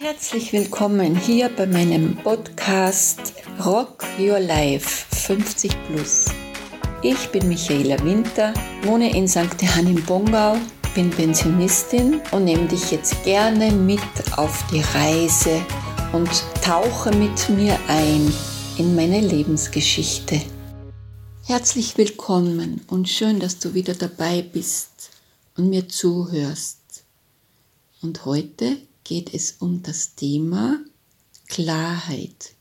Herzlich willkommen hier bei meinem Podcast Rock Your Life 50 Plus. Ich bin Michaela Winter, wohne in St. Johann im Bongau, bin Pensionistin und nehme dich jetzt gerne mit auf die Reise und tauche mit mir ein in meine Lebensgeschichte. Herzlich willkommen und schön, dass du wieder dabei bist und mir zuhörst. Und heute geht es um das Thema Klarheit.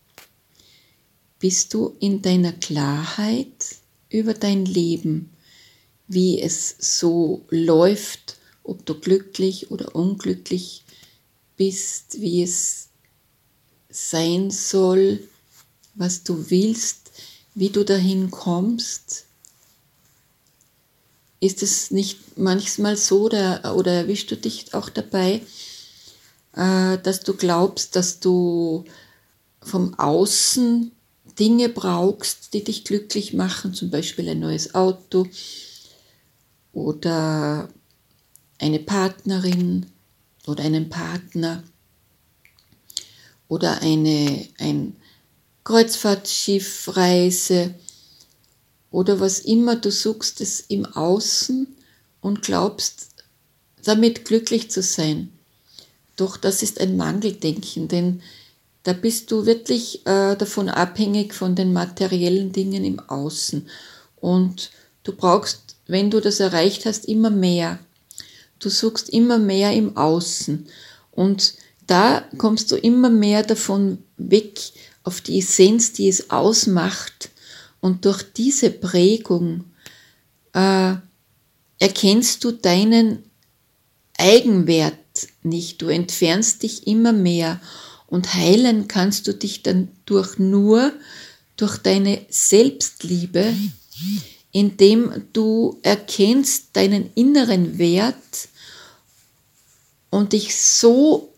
Bist du in deiner Klarheit über dein Leben, wie es so läuft, ob du glücklich oder unglücklich bist, wie es sein soll, was du willst, wie du dahin kommst? Ist es nicht manchmal so oder, oder erwischst du dich auch dabei, äh, dass du glaubst, dass du vom Außen Dinge brauchst, die dich glücklich machen, zum Beispiel ein neues Auto oder eine Partnerin oder einen Partner oder eine ein Kreuzfahrtschiffreise oder was immer du suchst es im Außen und glaubst damit glücklich zu sein. Doch das ist ein Mangeldenken, denn da bist du wirklich äh, davon abhängig von den materiellen Dingen im Außen. Und du brauchst, wenn du das erreicht hast, immer mehr. Du suchst immer mehr im Außen. Und da kommst du immer mehr davon weg auf die Essenz, die es ausmacht. Und durch diese Prägung äh, erkennst du deinen Eigenwert nicht. Du entfernst dich immer mehr und heilen kannst du dich dann durch nur durch deine Selbstliebe, indem du erkennst deinen inneren Wert und dich so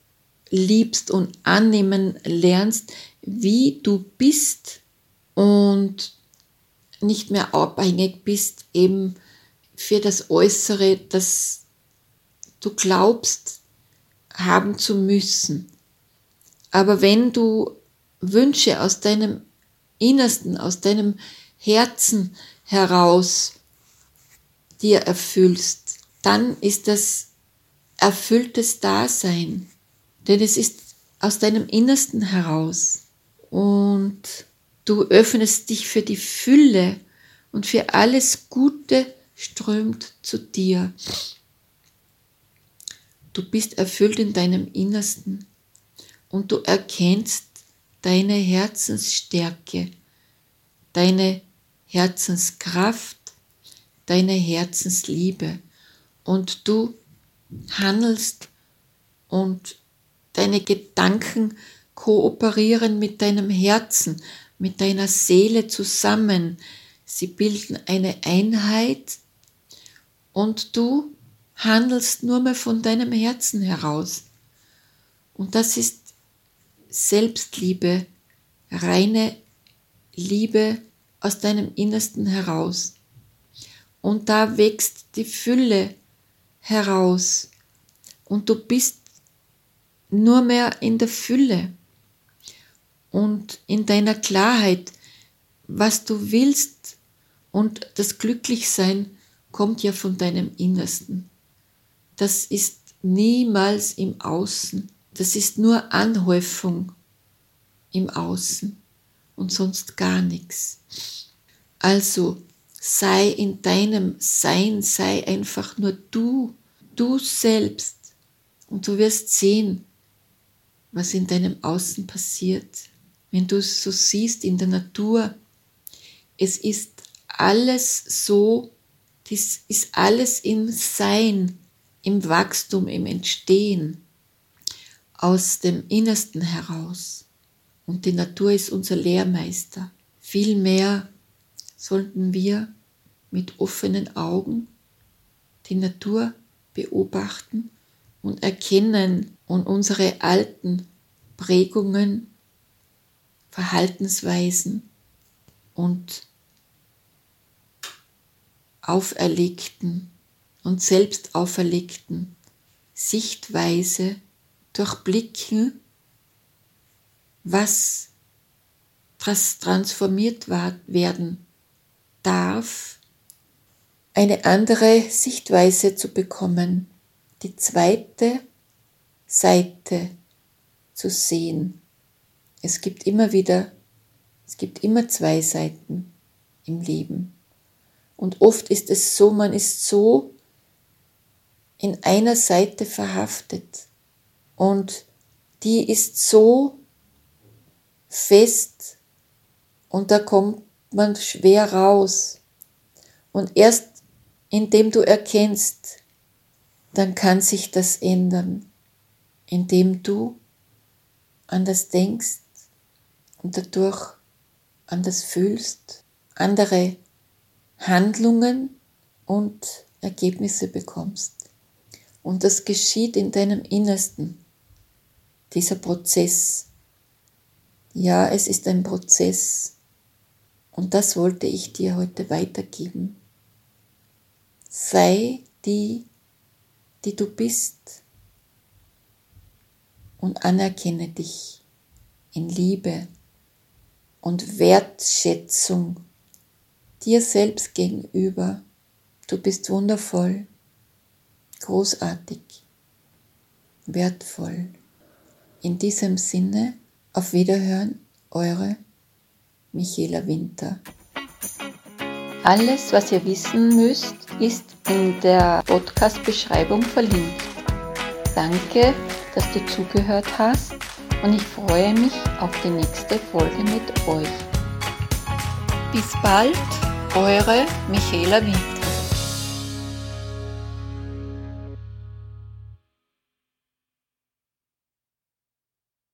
liebst und annehmen lernst, wie du bist und nicht mehr abhängig bist eben für das Äußere, das du glaubst, haben zu müssen. Aber wenn du Wünsche aus deinem Innersten, aus deinem Herzen heraus dir erfüllst, dann ist das erfülltes Dasein. Denn es ist aus deinem Innersten heraus. Und du öffnest dich für die Fülle und für alles Gute strömt zu dir. Du bist erfüllt in deinem Innersten und du erkennst deine Herzensstärke, deine Herzenskraft, deine Herzensliebe und du handelst und deine Gedanken kooperieren mit deinem Herzen, mit deiner Seele zusammen. Sie bilden eine Einheit und du handelst nur mehr von deinem Herzen heraus. Und das ist Selbstliebe, reine Liebe aus deinem Innersten heraus. Und da wächst die Fülle heraus. Und du bist nur mehr in der Fülle und in deiner Klarheit, was du willst. Und das Glücklichsein kommt ja von deinem Innersten das ist niemals im Außen. Das ist nur Anhäufung im Außen und sonst gar nichts. Also sei in deinem Sein, sei einfach nur du, du selbst. Und du wirst sehen, was in deinem Außen passiert. Wenn du es so siehst in der Natur, es ist alles so, das ist alles im Sein im Wachstum, im Entstehen, aus dem Innersten heraus. Und die Natur ist unser Lehrmeister. Vielmehr sollten wir mit offenen Augen die Natur beobachten und erkennen und unsere alten Prägungen, Verhaltensweisen und auferlegten und selbst auferlegten Sichtweise durchblicken was transformiert werden darf, eine andere Sichtweise zu bekommen, die zweite Seite zu sehen. Es gibt immer wieder, es gibt immer zwei Seiten im Leben. Und oft ist es so, man ist so in einer Seite verhaftet und die ist so fest und da kommt man schwer raus. Und erst indem du erkennst, dann kann sich das ändern, indem du anders denkst und dadurch anders fühlst, andere Handlungen und Ergebnisse bekommst. Und das geschieht in deinem Innersten, dieser Prozess. Ja, es ist ein Prozess und das wollte ich dir heute weitergeben. Sei die, die du bist und anerkenne dich in Liebe und Wertschätzung dir selbst gegenüber. Du bist wundervoll, großartig, wertvoll. In diesem Sinne, auf Wiederhören, eure Michaela Winter. Alles, was ihr wissen müsst, ist in der Podcast-Beschreibung verlinkt. Danke, dass du zugehört hast und ich freue mich auf die nächste Folge mit euch. Bis bald, eure Michaela Winter.